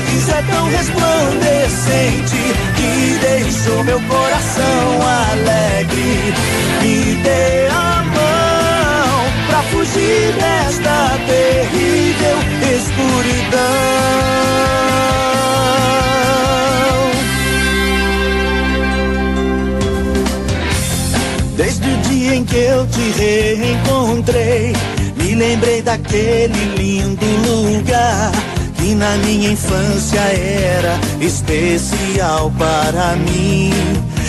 sorriso é tão resplandecente que deixou meu coração alegre. Me dê a mão pra fugir desta terrível escuridão. em que eu te reencontrei, me lembrei daquele lindo lugar na minha infância era especial para mim.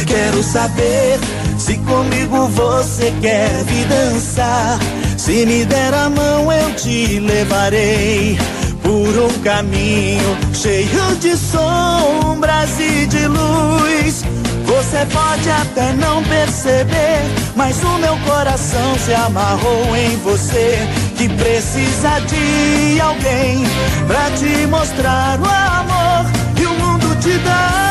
Quero saber se comigo você quer vir dançar. Se me der a mão, eu te levarei por um caminho cheio de sombras e de luz você pode até não perceber, mas o meu coração se amarrou em você. Precisa de alguém pra te mostrar o amor que o mundo te dá.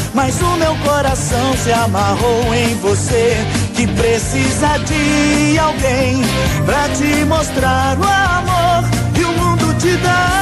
mas o meu coração se amarrou em você. Que precisa de alguém pra te mostrar o amor que o mundo te dá.